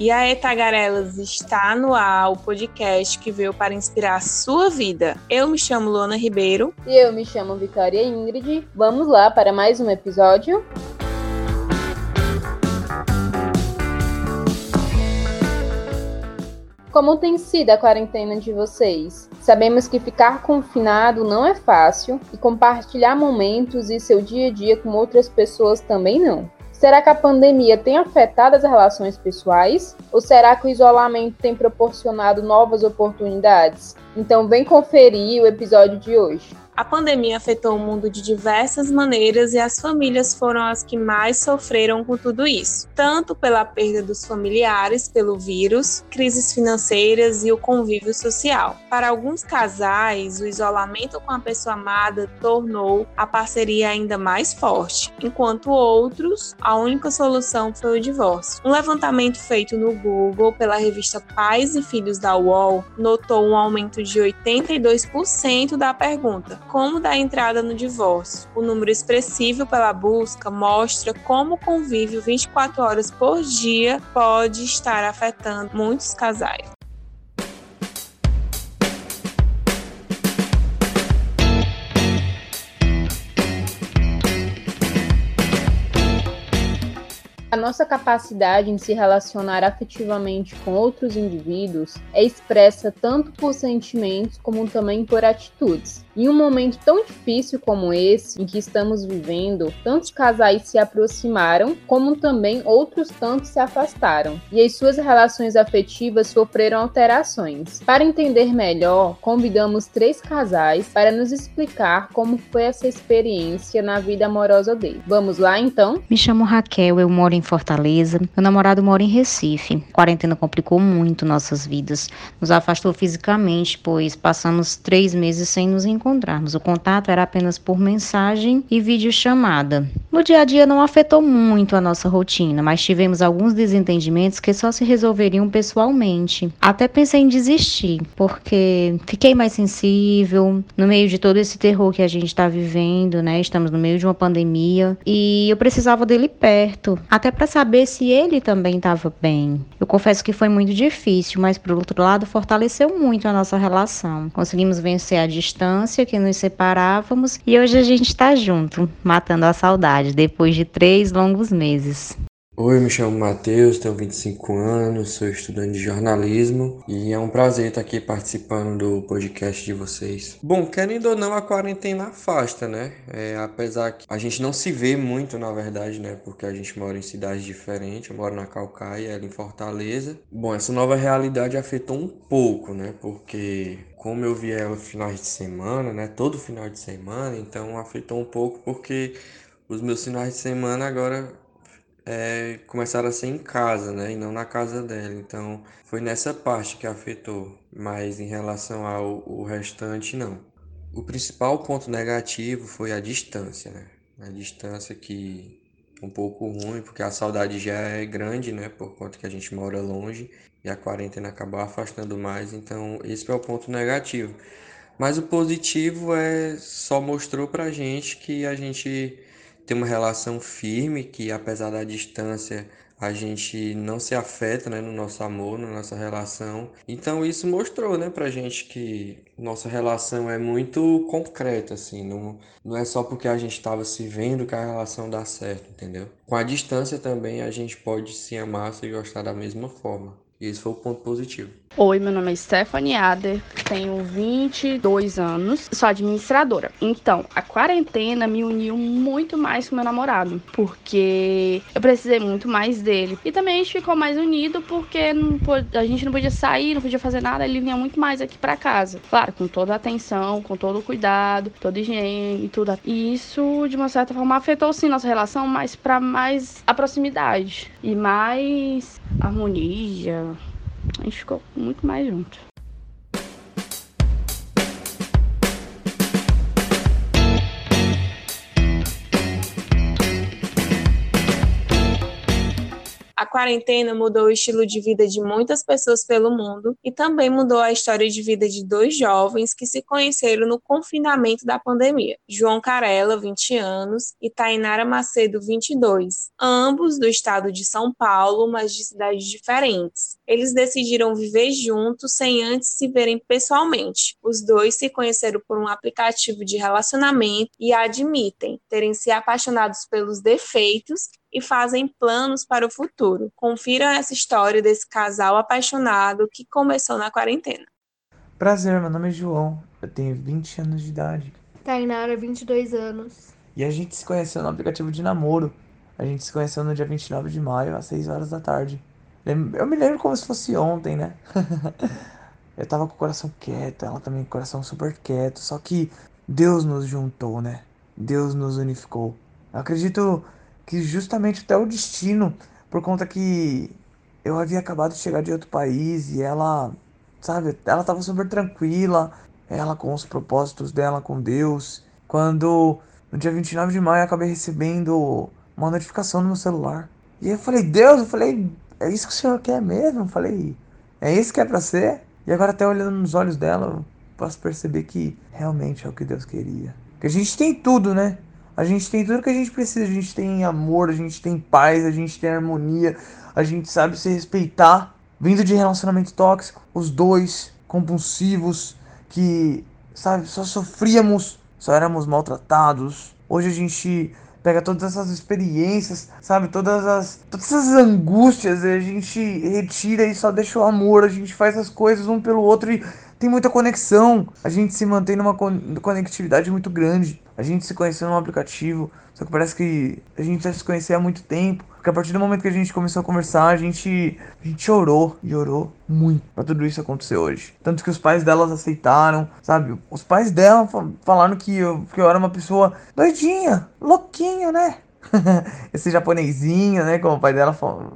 E a Etagarelas está no ar, o podcast que veio para inspirar a sua vida. Eu me chamo Luana Ribeiro. E eu me chamo Vitória Ingrid. Vamos lá para mais um episódio. Como tem sido a quarentena de vocês? Sabemos que ficar confinado não é fácil e compartilhar momentos e seu dia a dia com outras pessoas também não. Será que a pandemia tem afetado as relações pessoais? Ou será que o isolamento tem proporcionado novas oportunidades? Então, vem conferir o episódio de hoje. A pandemia afetou o mundo de diversas maneiras e as famílias foram as que mais sofreram com tudo isso, tanto pela perda dos familiares pelo vírus, crises financeiras e o convívio social. Para alguns casais, o isolamento com a pessoa amada tornou a parceria ainda mais forte, enquanto outros, a única solução foi o divórcio. Um levantamento feito no Google pela revista Pais e Filhos da UOL notou um aumento de 82% da pergunta como dar entrada no divórcio. O número expressivo pela busca mostra como o convívio 24 horas por dia pode estar afetando muitos casais. Nossa capacidade em se relacionar afetivamente com outros indivíduos é expressa tanto por sentimentos como também por atitudes. Em um momento tão difícil como esse em que estamos vivendo, tantos casais se aproximaram, como também outros tantos se afastaram, e as suas relações afetivas sofreram alterações. Para entender melhor, convidamos três casais para nos explicar como foi essa experiência na vida amorosa deles. Vamos lá então? Me chamo Raquel, eu moro em Fortaleza. Meu namorado mora em Recife. A quarentena complicou muito nossas vidas. Nos afastou fisicamente, pois passamos três meses sem nos encontrarmos. O contato era apenas por mensagem e videochamada. No dia a dia não afetou muito a nossa rotina, mas tivemos alguns desentendimentos que só se resolveriam pessoalmente. Até pensei em desistir, porque fiquei mais sensível no meio de todo esse terror que a gente está vivendo, né? Estamos no meio de uma pandemia e eu precisava dele perto. Até para saber se ele também estava bem. Eu confesso que foi muito difícil, mas por outro lado fortaleceu muito a nossa relação. Conseguimos vencer a distância que nos separávamos e hoje a gente está junto, matando a saudade depois de três longos meses. Oi, me chamo Matheus, tenho 25 anos, sou estudante de jornalismo e é um prazer estar aqui participando do podcast de vocês. Bom, querendo ou não, a quarentena afasta, né? É, apesar que a gente não se vê muito, na verdade, né? Porque a gente mora em cidades diferentes, eu moro na Calcaia, ela em Fortaleza. Bom, essa nova realidade afetou um pouco, né? Porque como eu vi ela finais de semana, né? Todo final de semana, então afetou um pouco porque os meus finais de semana agora é, começaram a ser em casa, né? E não na casa dela. Então foi nessa parte que afetou. Mas em relação ao restante, não. O principal ponto negativo foi a distância, né? A distância que um pouco ruim, porque a saudade já é grande, né? Por conta que a gente mora longe e a quarentena acabou afastando mais. Então esse é o ponto negativo. Mas o positivo é só mostrou pra gente que a gente tem uma relação firme, que apesar da distância a gente não se afeta né, no nosso amor, na nossa relação. Então isso mostrou né, pra gente que nossa relação é muito concreta, assim, não, não é só porque a gente estava se vendo que a relação dá certo, entendeu? Com a distância também a gente pode se amar, se gostar da mesma forma. E esse foi o ponto positivo. Oi, meu nome é Stephanie Ader, tenho 22 anos, sou administradora. Então, a quarentena me uniu muito mais com meu namorado, porque eu precisei muito mais dele. E também a gente ficou mais unido porque a gente não podia sair, não podia fazer nada, ele vinha muito mais aqui para casa. Claro, com toda a atenção, com todo o cuidado, toda a higiene e tudo. E isso, de uma certa forma, afetou sim nossa relação, mas para mais a proximidade e mais harmonia, a gente ficou muito mais junto. A quarentena mudou o estilo de vida de muitas pessoas pelo mundo e também mudou a história de vida de dois jovens que se conheceram no confinamento da pandemia. João Carella, 20 anos, e Tainara Macedo, 22, ambos do estado de São Paulo, mas de cidades diferentes. Eles decidiram viver juntos sem antes se verem pessoalmente. Os dois se conheceram por um aplicativo de relacionamento e admitem terem se apaixonados pelos defeitos e fazem planos para o futuro. Confiram essa história desse casal apaixonado que começou na quarentena. Prazer, meu nome é João, eu tenho 20 anos de idade. Tainara, 22 anos. E a gente se conheceu no aplicativo de namoro. A gente se conheceu no dia 29 de maio, às 6 horas da tarde. Eu me lembro como se fosse ontem, né? eu tava com o coração quieto, ela também com o coração super quieto. Só que Deus nos juntou, né? Deus nos unificou. Eu acredito que justamente até o destino, por conta que eu havia acabado de chegar de outro país e ela, sabe, ela tava super tranquila, ela com os propósitos dela com Deus. Quando no dia 29 de maio eu acabei recebendo uma notificação no meu celular. E eu falei, Deus, eu falei, é isso que o senhor quer mesmo? Eu falei, é isso que é pra ser? E agora até olhando nos olhos dela, eu posso perceber que realmente é o que Deus queria. Que a gente tem tudo, né? A gente tem tudo que a gente precisa. A gente tem amor, a gente tem paz, a gente tem harmonia, a gente sabe se respeitar. Vindo de relacionamento tóxico, os dois compulsivos que, sabe, só sofríamos, só éramos maltratados. Hoje a gente pega todas essas experiências, sabe, todas as todas essas angústias, a gente retira e só deixa o amor, a gente faz as coisas um pelo outro e tem muita conexão. A gente se mantém numa conectividade muito grande. A gente se conheceu num aplicativo, só que parece que a gente já se conhecia há muito tempo. Porque a partir do momento que a gente começou a conversar, a gente, a gente orou e orou muito pra tudo isso acontecer hoje. Tanto que os pais delas aceitaram, sabe? Os pais dela falaram que eu, que eu era uma pessoa doidinha, louquinho, né? Esse japonesinho, né? Como o pai dela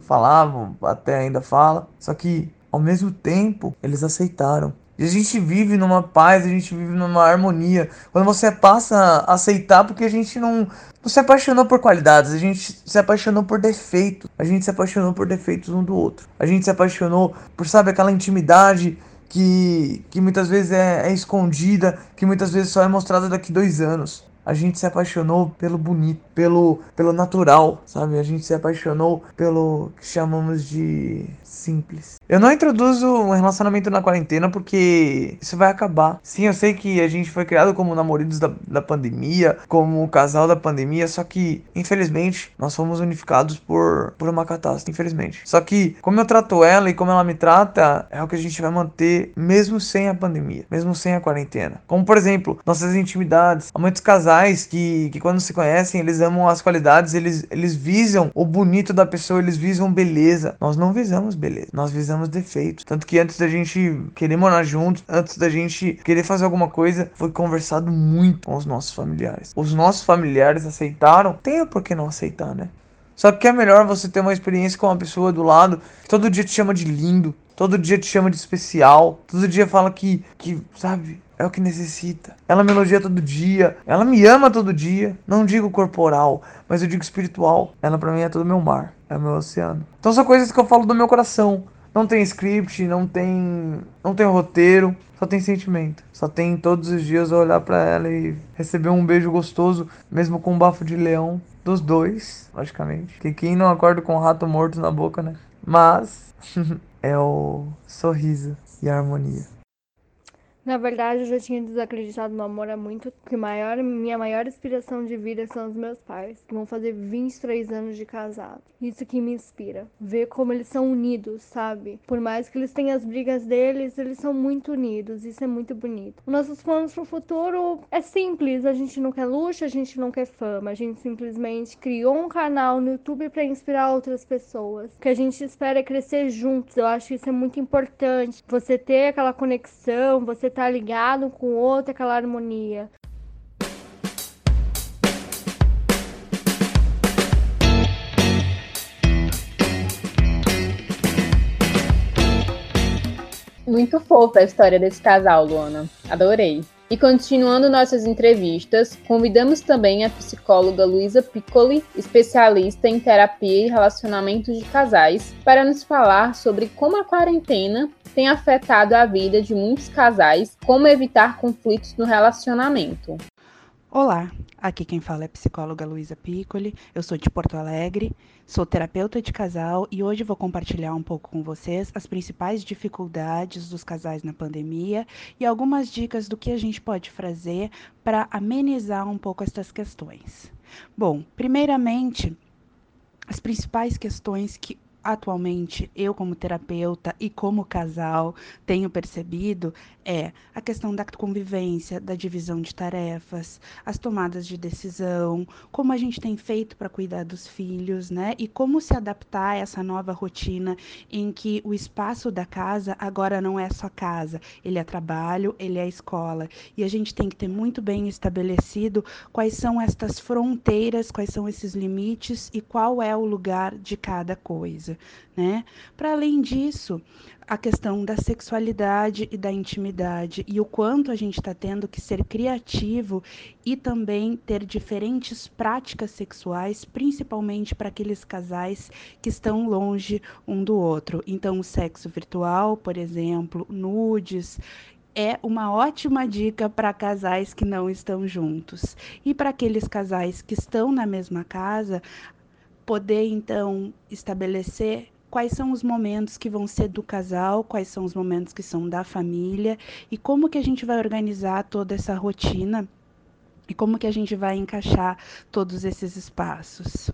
falava, até ainda fala. Só que, ao mesmo tempo, eles aceitaram. E a gente vive numa paz, a gente vive numa harmonia. Quando você passa a aceitar, porque a gente não, não se apaixonou por qualidades, a gente se apaixonou por defeitos. A gente se apaixonou por defeitos um do outro. A gente se apaixonou por, sabe, aquela intimidade que, que muitas vezes é, é escondida, que muitas vezes só é mostrada daqui dois anos a gente se apaixonou pelo bonito, pelo, pelo natural, sabe? A gente se apaixonou pelo que chamamos de simples. Eu não introduzo um relacionamento na quarentena porque isso vai acabar. Sim, eu sei que a gente foi criado como namoridos da, da pandemia, como casal da pandemia, só que, infelizmente, nós fomos unificados por, por uma catástrofe, infelizmente. Só que, como eu trato ela e como ela me trata, é o que a gente vai manter mesmo sem a pandemia, mesmo sem a quarentena. Como, por exemplo, nossas intimidades. Há muitos casais que, que quando se conhecem, eles amam as qualidades, eles, eles visam o bonito da pessoa, eles visam beleza. Nós não visamos beleza. Nós visamos defeitos. Tanto que antes da gente querer morar juntos, antes da gente querer fazer alguma coisa, foi conversado muito com os nossos familiares. Os nossos familiares aceitaram, tem por que não aceitar, né? Só que é melhor você ter uma experiência com uma pessoa do lado que todo dia te chama de lindo, todo dia te chama de especial, todo dia fala que, que sabe, é o que necessita. Ela me elogia todo dia, ela me ama todo dia. Não digo corporal, mas eu digo espiritual. Ela para mim é todo meu mar, é o meu oceano. Então são coisas que eu falo do meu coração. Não tem script, não tem, não tem roteiro, só tem sentimento. Só tem todos os dias eu olhar para ela e receber um beijo gostoso, mesmo com um bafo de leão dos dois, logicamente. Que quem não acorda com um rato morto na boca, né? Mas é o sorriso e a harmonia. Na verdade, eu já tinha desacreditado no amor há muito, que maior, minha maior inspiração de vida são os meus pais, que vão fazer 23 anos de casado. Isso que me inspira, ver como eles são unidos, sabe? Por mais que eles tenham as brigas deles, eles são muito unidos, isso é muito bonito. Os nossos planos pro futuro é simples, a gente não quer luxo, a gente não quer fama, a gente simplesmente criou um canal no YouTube para inspirar outras pessoas. O que a gente espera é crescer juntos. Eu acho que isso é muito importante. Você ter aquela conexão, você tá ligado com o outro, aquela harmonia. Muito fofa a história desse casal, Luana. Adorei. E continuando nossas entrevistas, convidamos também a psicóloga Luísa Piccoli, especialista em terapia e relacionamentos de casais, para nos falar sobre como a quarentena tem afetado a vida de muitos casais, como evitar conflitos no relacionamento. Olá, aqui quem fala é a psicóloga Luísa Piccoli, eu sou de Porto Alegre, sou terapeuta de casal e hoje vou compartilhar um pouco com vocês as principais dificuldades dos casais na pandemia e algumas dicas do que a gente pode fazer para amenizar um pouco essas questões. Bom, primeiramente, as principais questões que atualmente eu como terapeuta e como casal tenho percebido é a questão da convivência, da divisão de tarefas, as tomadas de decisão, como a gente tem feito para cuidar dos filhos, né? E como se adaptar a essa nova rotina em que o espaço da casa agora não é só casa, ele é trabalho, ele é escola. E a gente tem que ter muito bem estabelecido quais são estas fronteiras, quais são esses limites e qual é o lugar de cada coisa, né? Para além disso, a questão da sexualidade e da intimidade e o quanto a gente está tendo que ser criativo e também ter diferentes práticas sexuais, principalmente para aqueles casais que estão longe um do outro. Então, o sexo virtual, por exemplo, nudes, é uma ótima dica para casais que não estão juntos. E para aqueles casais que estão na mesma casa, poder então estabelecer quais são os momentos que vão ser do casal, quais são os momentos que são da família e como que a gente vai organizar toda essa rotina e como que a gente vai encaixar todos esses espaços.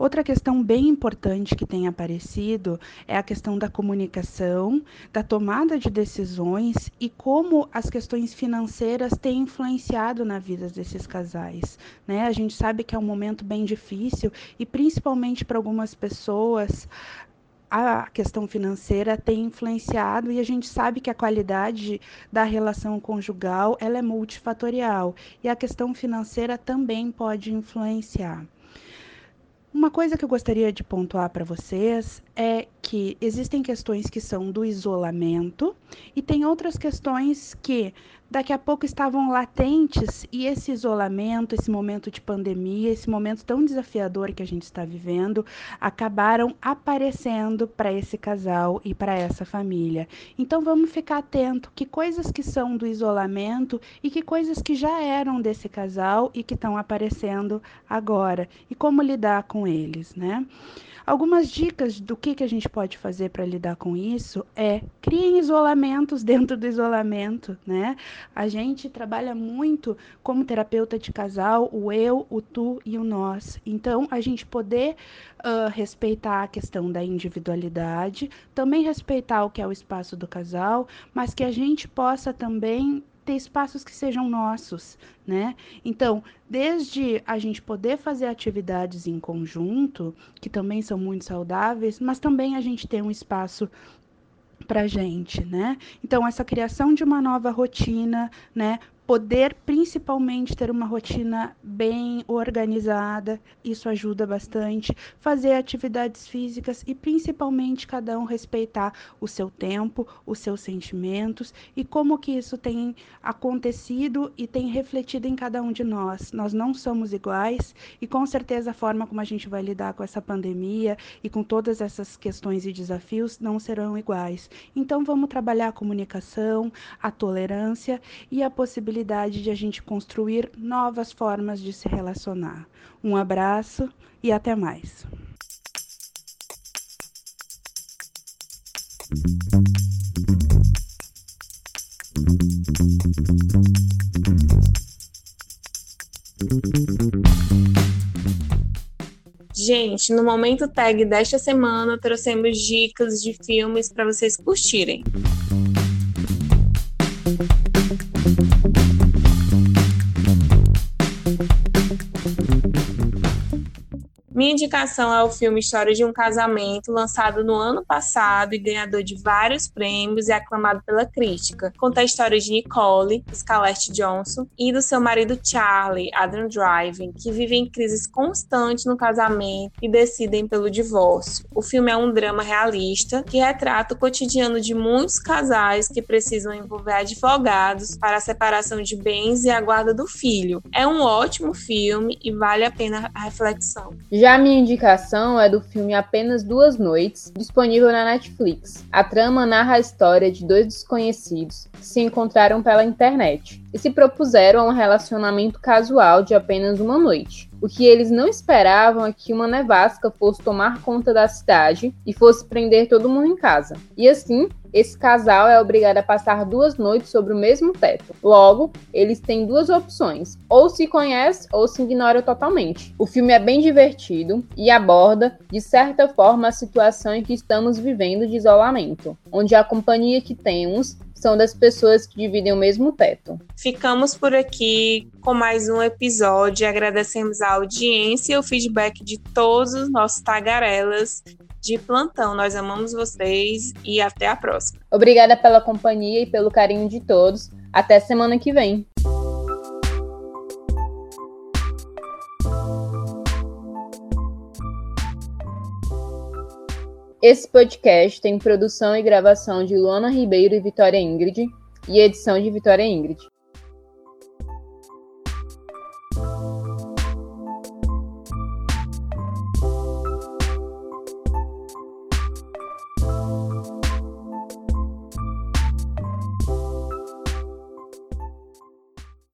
Outra questão bem importante que tem aparecido é a questão da comunicação, da tomada de decisões e como as questões financeiras têm influenciado na vida desses casais. Né? A gente sabe que é um momento bem difícil e, principalmente para algumas pessoas, a questão financeira tem influenciado e a gente sabe que a qualidade da relação conjugal ela é multifatorial e a questão financeira também pode influenciar. Uma coisa que eu gostaria de pontuar para vocês é que existem questões que são do isolamento e tem outras questões que daqui a pouco estavam latentes e esse isolamento, esse momento de pandemia, esse momento tão desafiador que a gente está vivendo, acabaram aparecendo para esse casal e para essa família. Então vamos ficar atento que coisas que são do isolamento e que coisas que já eram desse casal e que estão aparecendo agora e como lidar com eles, né? Algumas dicas do que, que a gente pode fazer para lidar com isso é criem isolamentos dentro do isolamento, né? A gente trabalha muito como terapeuta de casal, o eu, o tu e o nós. Então, a gente poder uh, respeitar a questão da individualidade, também respeitar o que é o espaço do casal, mas que a gente possa também ter espaços que sejam nossos, né? Então, desde a gente poder fazer atividades em conjunto, que também são muito saudáveis, mas também a gente ter um espaço para gente, né? Então essa criação de uma nova rotina, né? Poder principalmente ter uma rotina bem organizada, isso ajuda bastante. Fazer atividades físicas e principalmente cada um respeitar o seu tempo, os seus sentimentos e como que isso tem acontecido e tem refletido em cada um de nós. Nós não somos iguais e com certeza a forma como a gente vai lidar com essa pandemia e com todas essas questões e desafios não serão iguais. Então vamos trabalhar a comunicação, a tolerância e a possibilidade possibilidade de a gente construir novas formas de se relacionar. Um abraço e até mais. Gente, no momento tag desta semana trouxemos dicas de filmes para vocês curtirem. Minha indicação é o filme História de um Casamento, lançado no ano passado e ganhador de vários prêmios e aclamado pela crítica. Conta a história de Nicole, Scarlett Johnson, e do seu marido Charlie, Adam Driver, que vivem crises constantes no casamento e decidem pelo divórcio. O filme é um drama realista que retrata o cotidiano de muitos casais que precisam envolver advogados para a separação de bens e a guarda do filho. É um ótimo filme e vale a pena a reflexão. Já minha indicação é do filme Apenas Duas Noites, disponível na Netflix. A trama narra a história de dois desconhecidos que se encontraram pela internet e se propuseram a um relacionamento casual de apenas uma noite. O que eles não esperavam é que uma nevasca fosse tomar conta da cidade e fosse prender todo mundo em casa. E assim, esse casal é obrigado a passar duas noites sobre o mesmo teto. Logo, eles têm duas opções: ou se conhece ou se ignora totalmente. O filme é bem divertido e aborda, de certa forma, a situação em que estamos vivendo de isolamento, onde a companhia que temos são das pessoas que dividem o mesmo teto. Ficamos por aqui com mais um episódio. Agradecemos a audiência e o feedback de todos os nossos tagarelas de plantão. Nós amamos vocês e até a próxima. Obrigada pela companhia e pelo carinho de todos. Até semana que vem. Esse podcast tem produção e gravação de Luana Ribeiro e Vitória Ingrid e edição de Vitória Ingrid.